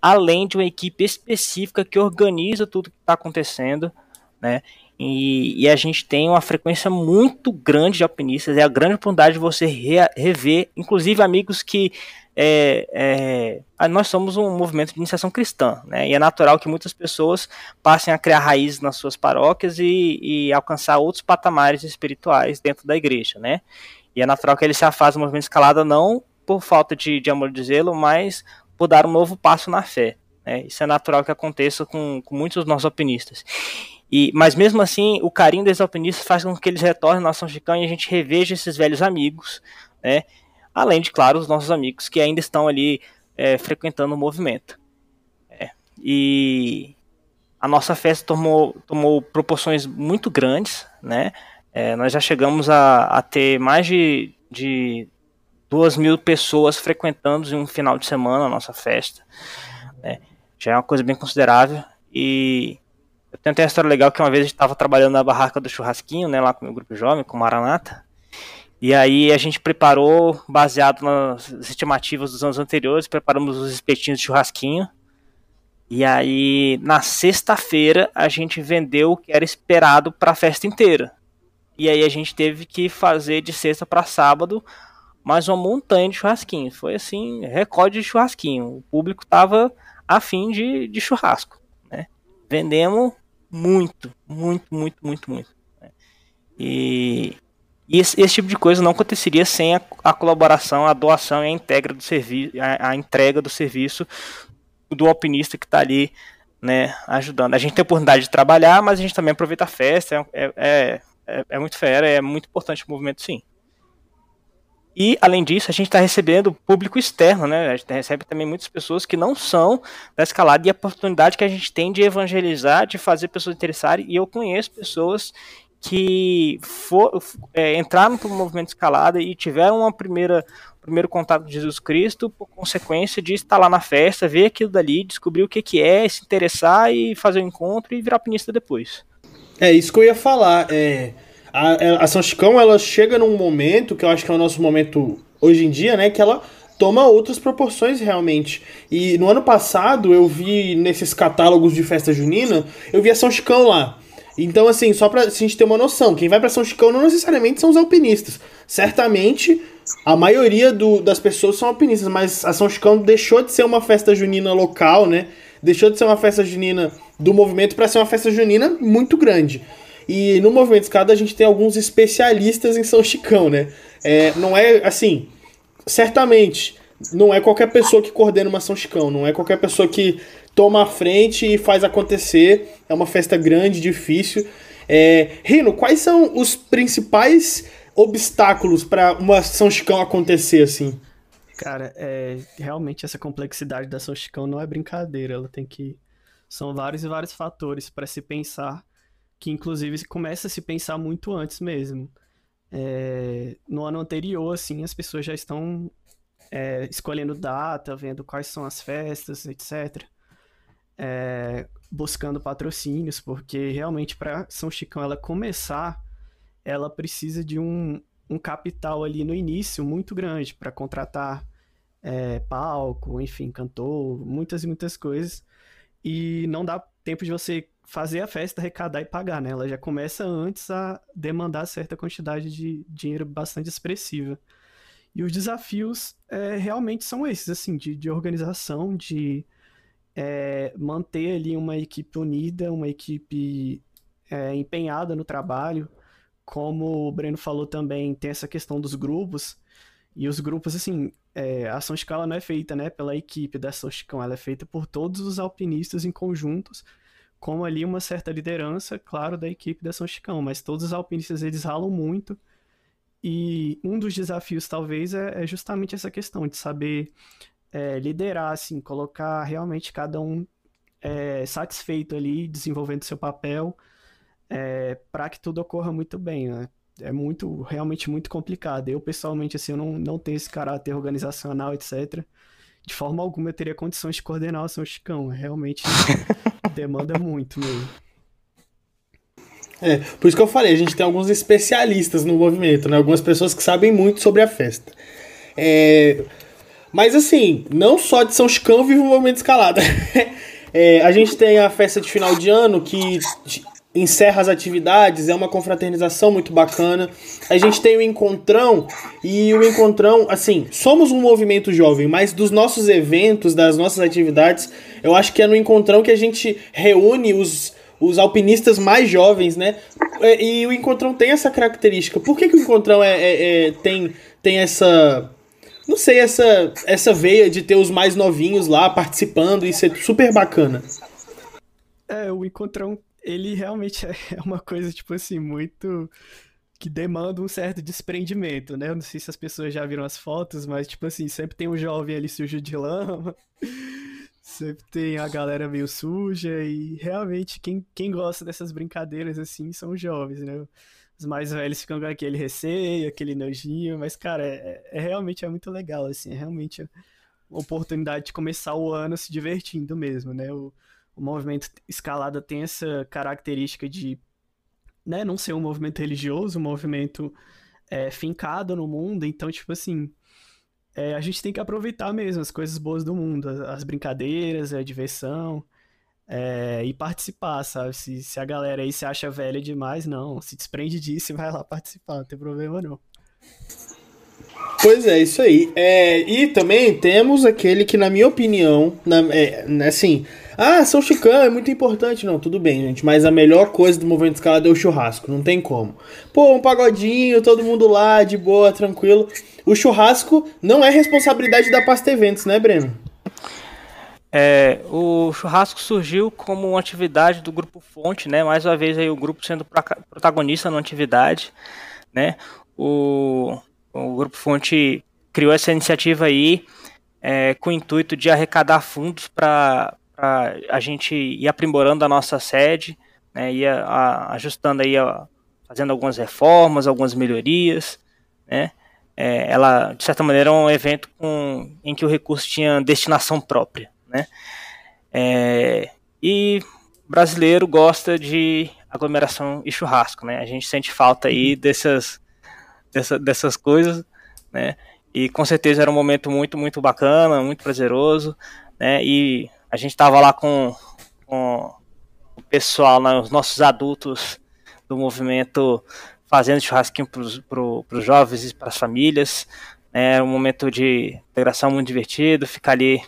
além de uma equipe específica que organiza tudo que está acontecendo. Né? E, e, a gente tem uma frequência muito grande de alpinistas. É a grande oportunidade de você re, rever, inclusive amigos que é, é, nós somos um movimento de iniciação cristã, né? E é natural que muitas pessoas passem a criar raízes nas suas paróquias e, e alcançar outros patamares espirituais dentro da igreja, né? E é natural que ele se afaste do movimento escalada não por falta de, de amor de zelo, mas por dar um novo passo na fé. Né? Isso é natural que aconteça com, com muitos dos nossos alpinistas. E, mas mesmo assim, o carinho desses alpinistas faz com que eles retornem na São Chicão e a gente reveja esses velhos amigos, né? Além de, claro, os nossos amigos que ainda estão ali é, frequentando o movimento. É. E a nossa festa tomou, tomou proporções muito grandes, né? É, nós já chegamos a, a ter mais de, de duas mil pessoas frequentando em um final de semana a nossa festa. Né? Já é uma coisa bem considerável. E eu tenho até uma história legal que uma vez a gente estava trabalhando na barraca do churrasquinho, né, lá com o meu grupo jovem, com o Maranata. E aí a gente preparou, baseado nas estimativas dos anos anteriores, preparamos os espetinhos de churrasquinho. E aí na sexta-feira a gente vendeu o que era esperado para a festa inteira. E aí a gente teve que fazer de sexta para sábado mais uma montanha de churrasquinho. Foi assim, recorde de churrasquinho. O público tava afim de, de churrasco. Né? Vendemos muito, muito, muito, muito, muito. Né? E, e esse, esse, tipo de coisa não aconteceria sem a, a colaboração, a doação e a entrega do serviço, a, a, entrega do serviço do alpinista que está ali, né, ajudando. A gente tem a oportunidade de trabalhar, mas a gente também aproveita a festa, é, é, é, é muito fera, é muito importante o movimento, sim. E, além disso, a gente está recebendo público externo, né? A gente recebe também muitas pessoas que não são da escalada e a oportunidade que a gente tem de evangelizar, de fazer pessoas interessarem. E eu conheço pessoas que for, é, entraram para o movimento escalada e tiveram uma primeira primeiro contato com Jesus Cristo por consequência de estar lá na festa, ver aquilo dali, descobrir o que, que é, se interessar e fazer o um encontro e virar pinista depois. É isso que eu ia falar. É a, é, a São Chicão, ela chega num momento, que eu acho que é o nosso momento hoje em dia, né? Que ela toma outras proporções realmente. E no ano passado eu vi nesses catálogos de festa junina, eu vi a São Chicão lá. Então, assim, só pra a gente ter uma noção, quem vai para São Chicão não necessariamente são os alpinistas. Certamente, a maioria do, das pessoas são alpinistas, mas a São Chicão deixou de ser uma festa junina local, né? Deixou de ser uma festa junina do movimento para ser uma festa junina muito grande. E no Movimento Escada a gente tem alguns especialistas em São Chicão, né? É, não é assim, certamente, não é qualquer pessoa que coordena uma São Chicão, não é qualquer pessoa que toma a frente e faz acontecer. É uma festa grande, difícil. É, Rino, quais são os principais obstáculos para uma São Chicão acontecer assim? Cara, é, realmente essa complexidade da São Chicão não é brincadeira. Ela tem que. São vários e vários fatores para se pensar que inclusive começa a se pensar muito antes mesmo. É, no ano anterior, assim, as pessoas já estão é, escolhendo data, vendo quais são as festas, etc. é, buscando patrocínios, porque realmente para São Chicão ela começar, ela precisa de um, um capital ali no início muito grande para contratar é, palco, enfim, cantor, muitas e muitas coisas. E não dá tempo de você fazer a festa, arrecadar e pagar, né? Ela já começa antes a demandar certa quantidade de dinheiro bastante expressiva. E os desafios é, realmente são esses, assim, de, de organização, de é, manter ali uma equipe unida, uma equipe é, empenhada no trabalho. Como o Breno falou também, tem essa questão dos grupos. E os grupos, assim, é, a ação escala não é feita né, pela equipe da ação Chicão, ela é feita por todos os alpinistas em conjuntos, com ali uma certa liderança, claro, da equipe da São Chicão, mas todos os alpinistas eles ralam muito e um dos desafios talvez é, é justamente essa questão de saber é, liderar, assim, colocar realmente cada um é, satisfeito ali, desenvolvendo seu papel, é, para que tudo ocorra muito bem, né? É muito, realmente muito complicado. Eu, pessoalmente, assim, eu não, não tenho esse caráter organizacional, etc. De forma alguma eu teria condições de coordenar o São Chicão. Realmente demanda muito mesmo. É, por isso que eu falei, a gente tem alguns especialistas no movimento, né? Algumas pessoas que sabem muito sobre a festa. É, mas assim, não só de São Chicão vive o movimento escalada. é, a gente tem a festa de final de ano que encerra as atividades, é uma confraternização muito bacana. A gente tem o Encontrão, e o Encontrão, assim, somos um movimento jovem, mas dos nossos eventos, das nossas atividades, eu acho que é no Encontrão que a gente reúne os, os alpinistas mais jovens, né? É, e o Encontrão tem essa característica. Por que, que o Encontrão é, é, é tem, tem essa. Não sei, essa, essa veia de ter os mais novinhos lá participando e ser super bacana? É, o Encontrão ele realmente é uma coisa, tipo assim, muito. que demanda um certo desprendimento, né? Eu não sei se as pessoas já viram as fotos, mas, tipo assim, sempre tem um jovem ali sujo de lama, sempre tem a galera meio suja, e realmente quem, quem gosta dessas brincadeiras, assim, são os jovens, né? Os mais velhos ficam com aquele receio, aquele nojinho, mas, cara, é, é realmente é muito legal, assim, é realmente uma oportunidade de começar o ano se divertindo mesmo, né? O, o movimento escalada tem essa característica de né, não ser um movimento religioso, um movimento é, fincado no mundo. Então, tipo assim, é, a gente tem que aproveitar mesmo as coisas boas do mundo, as brincadeiras, a diversão. É, e participar, sabe? Se, se a galera aí se acha velha demais, não. Se desprende disso e vai lá participar, não tem problema não. Pois é, isso aí. É, e também temos aquele que, na minha opinião, na, é, assim, ah, São Chicão é muito importante. Não, tudo bem, gente. Mas a melhor coisa do movimento escalado é o churrasco. Não tem como. Pô, um pagodinho, todo mundo lá, de boa, tranquilo. O churrasco não é responsabilidade da Pasta Eventos, né, Breno? É, o churrasco surgiu como uma atividade do Grupo Fonte, né? Mais uma vez aí o grupo sendo protagonista na atividade, né? O, o Grupo Fonte criou essa iniciativa aí é, com o intuito de arrecadar fundos para para a gente ir aprimorando a nossa sede, né, ir a, a, ajustando aí, a, fazendo algumas reformas, algumas melhorias, né, é, ela, de certa maneira, é um evento com, em que o recurso tinha destinação própria, né, é, e brasileiro gosta de aglomeração e churrasco, né, a gente sente falta aí dessas, dessa, dessas coisas, né, e com certeza era um momento muito, muito bacana, muito prazeroso, né, e a gente estava lá com, com o pessoal, né, os nossos adultos do movimento fazendo churrasquinho para os jovens e para as famílias. É né, um momento de integração muito divertido, ficar ali.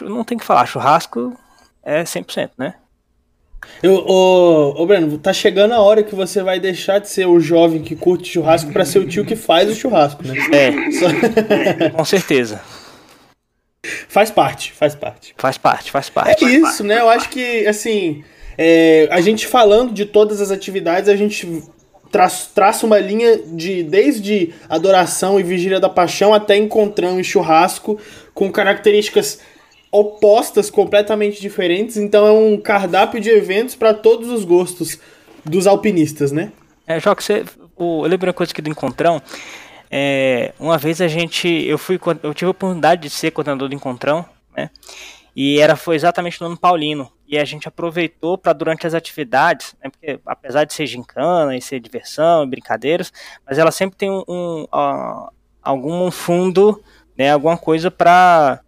Não tem que falar, churrasco é 100%, né? Eu, ô, ô, Breno, tá chegando a hora que você vai deixar de ser o jovem que curte churrasco para ser o tio que faz o churrasco, né? É, Só... com certeza. Faz parte, faz parte. Faz parte, faz parte. É isso, né? Eu acho que, assim, é, a gente falando de todas as atividades, a gente traça, traça uma linha de desde adoração e vigília da paixão até encontrão e churrasco, com características opostas, completamente diferentes. Então é um cardápio de eventos para todos os gostos dos alpinistas, né? É, Joca, você, o, eu lembro uma coisa aqui do encontrão. É, uma vez a gente, eu fui, eu tive a oportunidade de ser coordenador do encontrão, né? E era foi exatamente no ano paulino. E a gente aproveitou para durante as atividades, né, porque apesar de ser gincana e ser diversão brincadeiras, mas ela sempre tem um, um uh, algum fundo, né, alguma coisa para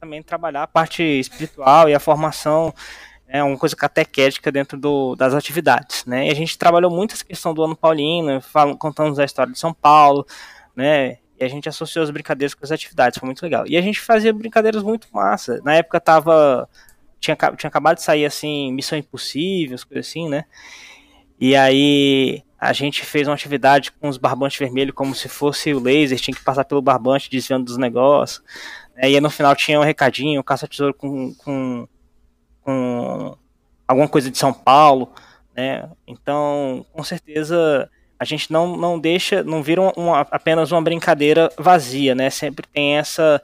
também trabalhar a parte espiritual e a formação é uma coisa catequética dentro do, das atividades, né? E a gente trabalhou muito essa questão do ano paulino, falando, contando a história de São Paulo, né? E a gente associou as brincadeiras com as atividades, foi muito legal. E a gente fazia brincadeiras muito massa. Na época tava tinha, tinha acabado de sair assim Missão Impossível, coisas assim, né? E aí a gente fez uma atividade com os barbantes vermelhos como se fosse o laser, tinha que passar pelo barbante desviando dos negócios. Né? E aí no final tinha um recadinho, caça-tesouro com, com com alguma coisa de São Paulo, né? Então, com certeza a gente não, não deixa, não vira uma, apenas uma brincadeira vazia, né? Sempre tem essa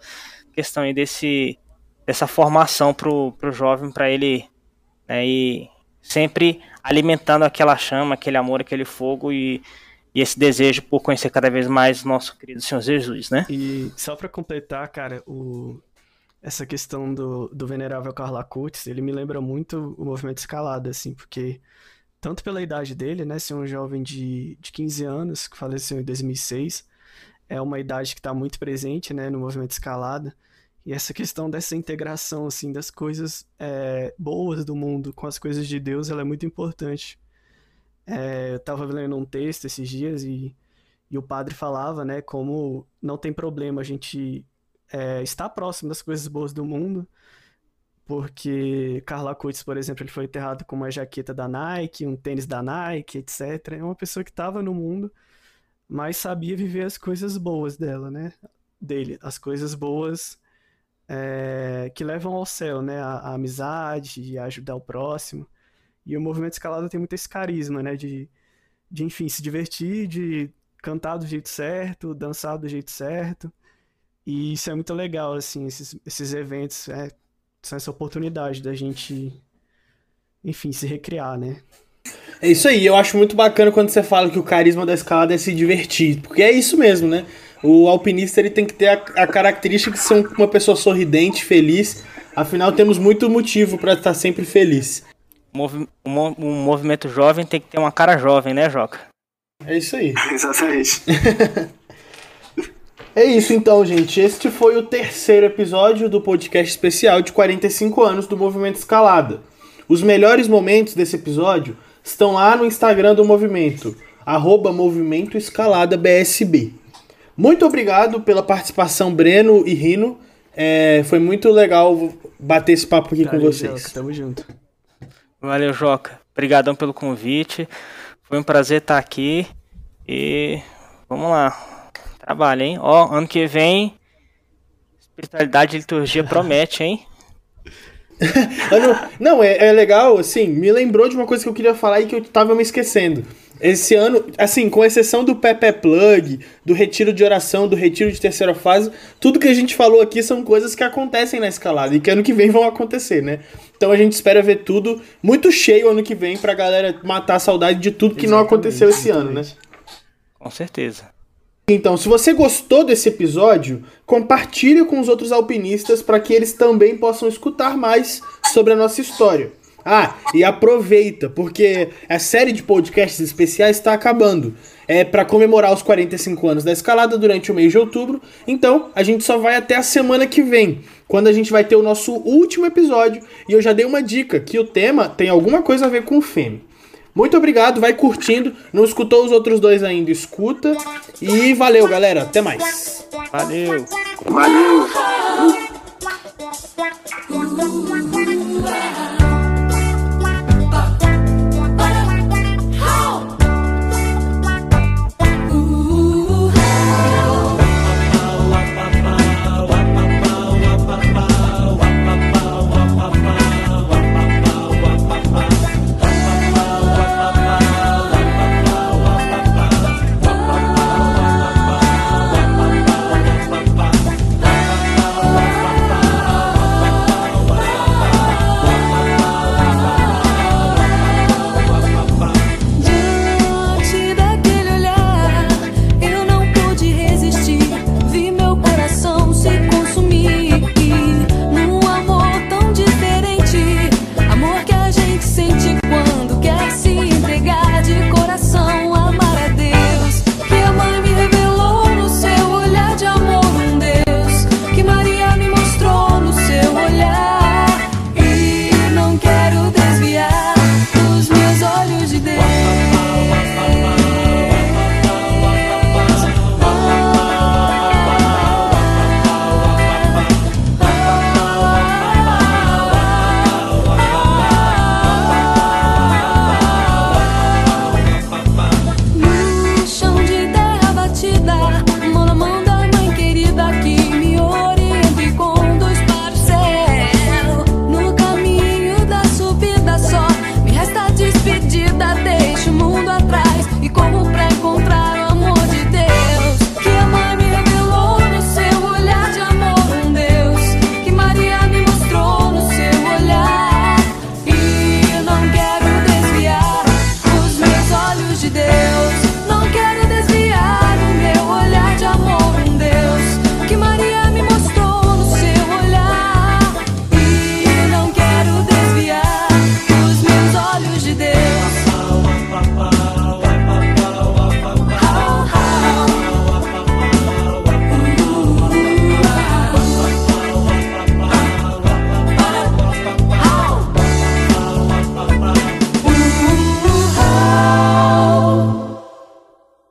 questão aí desse dessa formação pro, pro jovem para ele né, e sempre alimentando aquela chama, aquele amor, aquele fogo e, e esse desejo por conhecer cada vez mais nosso querido Senhor Jesus, né? E só para completar, cara, o essa questão do, do venerável Carla Coates, ele me lembra muito o movimento escalada, assim, porque tanto pela idade dele, né, ser um jovem de, de 15 anos, que faleceu em 2006, é uma idade que está muito presente, né, no movimento escalada, e essa questão dessa integração, assim, das coisas é, boas do mundo com as coisas de Deus, ela é muito importante. É, eu estava lendo um texto esses dias e, e o padre falava, né, como não tem problema a gente é, estar próximo das coisas boas do mundo, porque Carla Coates, por exemplo, ele foi enterrado com uma jaqueta da Nike, um tênis da Nike, etc. É uma pessoa que estava no mundo, mas sabia viver as coisas boas dela, né? Dele, as coisas boas é, que levam ao céu, né? A, a amizade, a ajudar o próximo. E o movimento escalado tem muito esse carisma, né? De, de enfim, se divertir, de cantar do jeito certo, dançar do jeito certo. E isso é muito legal, assim, esses, esses eventos é, são essa oportunidade da gente, enfim, se recriar, né? É isso aí, eu acho muito bacana quando você fala que o carisma da escalada é se divertir, porque é isso mesmo, né? O alpinista ele tem que ter a, a característica de ser uma pessoa sorridente, feliz, afinal temos muito motivo para estar sempre feliz. Movi um movimento jovem tem que ter uma cara jovem, né, Joca? É isso aí. Exatamente. É isso então, gente. Este foi o terceiro episódio do podcast especial de 45 anos do Movimento Escalada. Os melhores momentos desse episódio estão lá no Instagram do movimento, arroba Movimento Escalada BSB. Muito obrigado pela participação, Breno e Rino. É, foi muito legal bater esse papo aqui Valeu, com vocês. Joca, tamo junto. Valeu, Joca. Obrigadão pelo convite. Foi um prazer estar aqui. E vamos lá. Trabalho, hein? Ó, ano que vem, espiritualidade e liturgia promete, hein? não, é, é, legal, assim, me lembrou de uma coisa que eu queria falar e que eu tava me esquecendo. Esse ano, assim, com exceção do Pepe Plug, do retiro de oração, do retiro de terceira fase, tudo que a gente falou aqui são coisas que acontecem na escalada e que ano que vem vão acontecer, né? Então a gente espera ver tudo muito cheio ano que vem pra galera matar a saudade de tudo que exatamente, não aconteceu esse exatamente. ano, né? Com certeza. Então, se você gostou desse episódio, compartilhe com os outros alpinistas para que eles também possam escutar mais sobre a nossa história. Ah, e aproveita, porque a série de podcasts especiais está acabando. É para comemorar os 45 anos da escalada durante o mês de outubro. Então, a gente só vai até a semana que vem, quando a gente vai ter o nosso último episódio. E eu já dei uma dica que o tema tem alguma coisa a ver com o FEM. Muito obrigado, vai curtindo. Não escutou os outros dois ainda, escuta. E valeu, galera. Até mais. Valeu. Valeu.